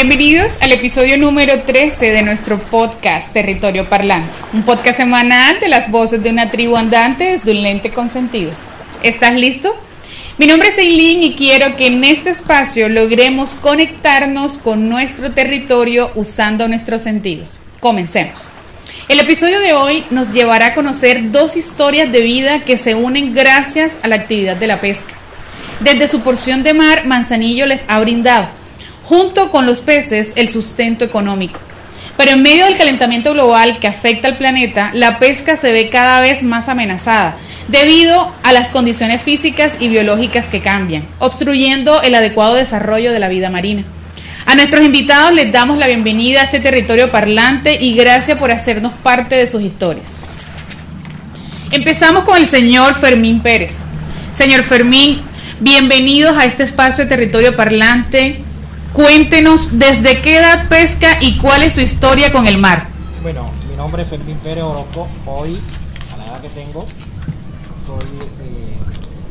Bienvenidos al episodio número 13 de nuestro podcast Territorio Parlante, un podcast semanal de las voces de una tribu andante desde un con sentidos. ¿Estás listo? Mi nombre es Eileen y quiero que en este espacio logremos conectarnos con nuestro territorio usando nuestros sentidos. Comencemos. El episodio de hoy nos llevará a conocer dos historias de vida que se unen gracias a la actividad de la pesca. Desde su porción de mar, Manzanillo les ha brindado junto con los peces, el sustento económico. Pero en medio del calentamiento global que afecta al planeta, la pesca se ve cada vez más amenazada debido a las condiciones físicas y biológicas que cambian, obstruyendo el adecuado desarrollo de la vida marina. A nuestros invitados les damos la bienvenida a este territorio parlante y gracias por hacernos parte de sus historias. Empezamos con el señor Fermín Pérez. Señor Fermín, bienvenidos a este espacio de territorio parlante. Cuéntenos desde qué edad pesca y cuál es su historia con el mar. Bueno, mi nombre es Fermín Pérez Orozco. Hoy, a la edad que tengo, soy, eh,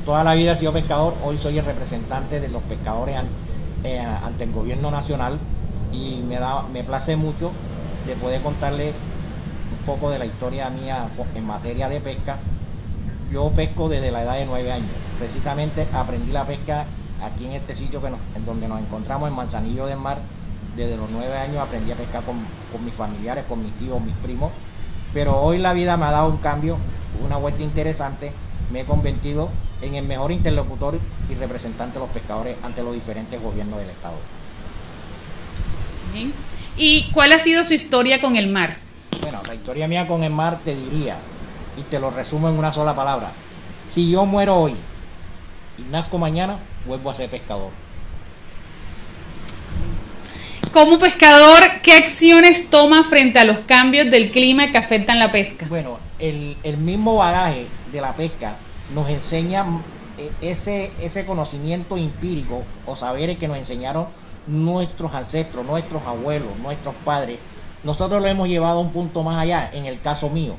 toda la vida he sido pescador. Hoy soy el representante de los pescadores eh, ante el gobierno nacional y me, da, me place mucho de poder contarle un poco de la historia mía en materia de pesca. Yo pesco desde la edad de nueve años. Precisamente aprendí la pesca aquí en este sitio que en donde nos encontramos, en Manzanillo del Mar, desde los nueve años aprendí a pescar con, mis familiares, con mis tíos, mis primos. Pero hoy la vida me ha dado un cambio, una vuelta interesante. Me he convertido en el mejor interlocutor y representante de los pescadores ante los diferentes gobiernos del Estado. ¿Y cuál ha sido su historia con el mar? Bueno, la historia mía con el mar te diría, y te lo resumo en una sola palabra. Si yo muero hoy y nazco mañana, vuelvo a ser pescador. Como pescador, ¿qué acciones toma frente a los cambios del clima que afectan la pesca? Bueno, el, mismo bagaje de la pesca nos enseña eh, ese, ese conocimiento empírico o saberes que nos enseñaron nuestros ancestros, nuestros abuelos, nuestros padres. Nosotros lo hemos llevado a un punto más allá, en el caso mío.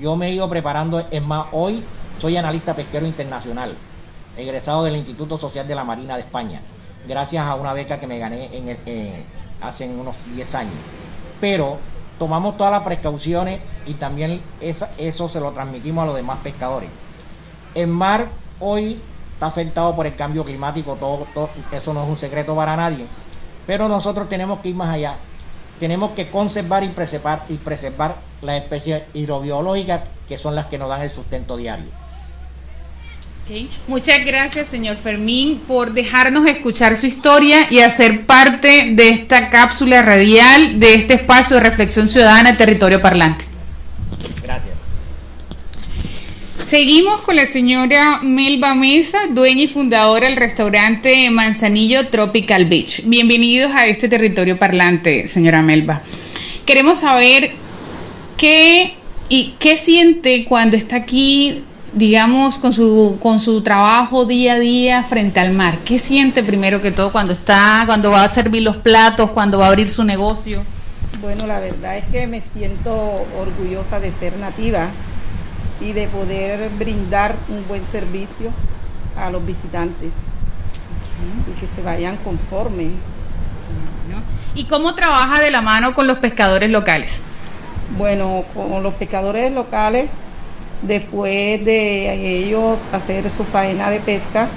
Yo me he ido preparando, es más, hoy soy analista pesquero internacional egresado del Instituto Social de la Marina de España, gracias a una beca que me gané eh, hace unos 10 años. Pero tomamos todas las precauciones y también eso, se lo transmitimos a los demás pescadores. El mar hoy está afectado por el cambio climático, todo, eso no es un secreto para nadie, pero nosotros tenemos que ir más allá. Tenemos que conservar y preservar, y preservar las especies hidrobiológicas que son las que nos dan el sustento diario. Muchas gracias, señor Fermín, por dejarnos escuchar su historia y hacer parte de esta cápsula radial, de este espacio de reflexión ciudadana Territorio Parlante. Gracias. Seguimos con la señora Melba Mesa, dueña y fundadora del restaurante Manzanillo Tropical Beach. Bienvenidos a este Territorio Parlante, señora Melba. Queremos saber qué y qué siente cuando está aquí digamos, con su, con su trabajo día a día frente al mar? ¿Qué siente primero que todo cuando está, cuando va a servir los platos, cuando va a abrir su negocio? Bueno, la verdad es que me siento orgullosa de ser nativa y de poder brindar un buen servicio a los visitantes y que se vayan conforme. ¿Y cómo trabaja de la mano con los pescadores locales? Bueno, con los pescadores locales Después de ellos hacer su faena de pesca,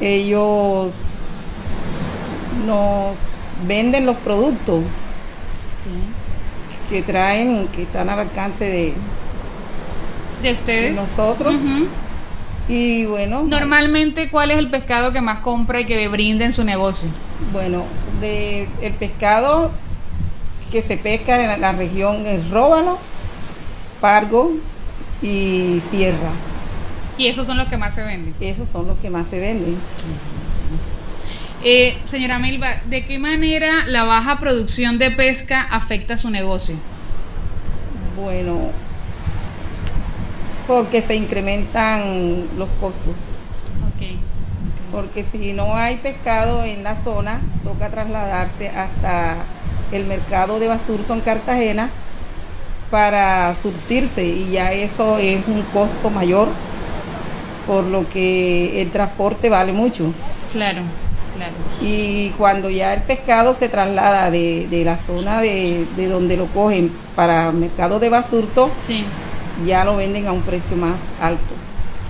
ellos nos venden los productos que traen, que están al alcance de, de ustedes, nosotros. Y bueno. Normalmente, ¿cuál es el pescado que más compra y que brinda en su negocio? Bueno, de, el pescado que se pesca en la, región es róbalo, pargo, y sierra. ¿Y esos son los que más se venden? Esos son los que más se venden. Eh, señora Melba, ¿de qué manera la baja producción de pesca afecta su negocio? Bueno, porque se incrementan los costos. Porque si no hay pescado en la zona, toca trasladarse hasta el mercado de Basurto en Cartagena para surtirse y ya eso es un costo mayor, por lo que el transporte vale mucho. Claro. Y cuando ya el pescado se traslada de, la zona de, donde lo cogen para mercado de basurto, ya lo venden a un precio más alto.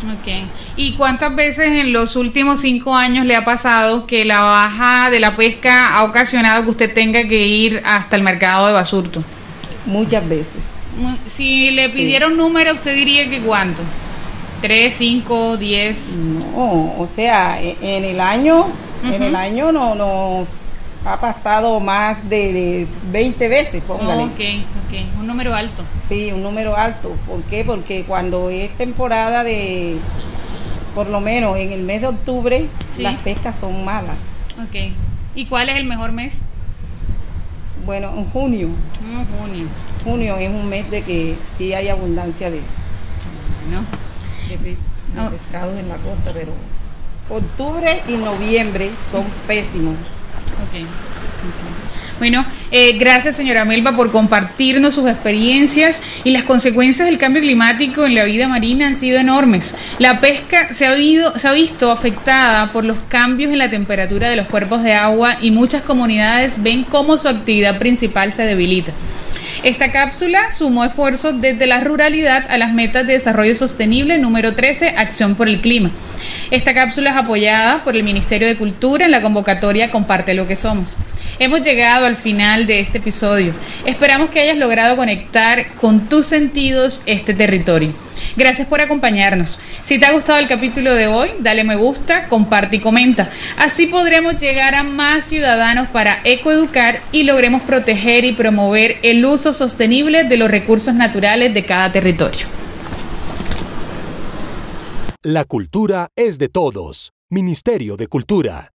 Ok. ¿Y cuántas veces en los últimos cinco años le ha pasado que la baja de la pesca ha ocasionado que usted tenga que ir hasta el mercado de basurto? Muchas veces. Si le pidieron número, ¿usted diría que cuánto? ¿Tres, cinco, diez? No, o sea, e, en el año, en el año no nos ha pasado más de, 20 veces, póngale. ok, ok, un número alto. Sí, un número alto. ¿Por qué? Porque cuando es temporada de, por lo menos en el mes de octubre, las pescas son malas. Ok. ¿Y cuál es el mejor mes? Bueno, en junio. Mm, junio. Junio es un mes de que sí hay abundancia de, de, oh. pescados en la costa, pero octubre y noviembre son pésimos. Okay. Bueno, eh, gracias señora Melba por compartirnos sus experiencias y las consecuencias del cambio climático en la vida marina han sido enormes. La pesca se ha, se ha visto afectada por los cambios en la temperatura de los cuerpos de agua y muchas comunidades ven cómo su actividad principal se debilita. Esta cápsula sumó esfuerzos desde la ruralidad a las metas de desarrollo sostenible número 13, Acción por el Clima. Esta cápsula es apoyada por el Ministerio de Cultura en la convocatoria Comparte lo que somos. Hemos llegado al final de este episodio. Esperamos que hayas logrado conectar con tus sentidos este territorio. Gracias por acompañarnos. Si te ha gustado el capítulo de hoy, dale me gusta, comparte y comenta. Así podremos llegar a más ciudadanos para ecoeducar y logremos proteger y promover el uso sostenible de los recursos naturales de cada territorio. La cultura es de todos. Ministerio de Cultura.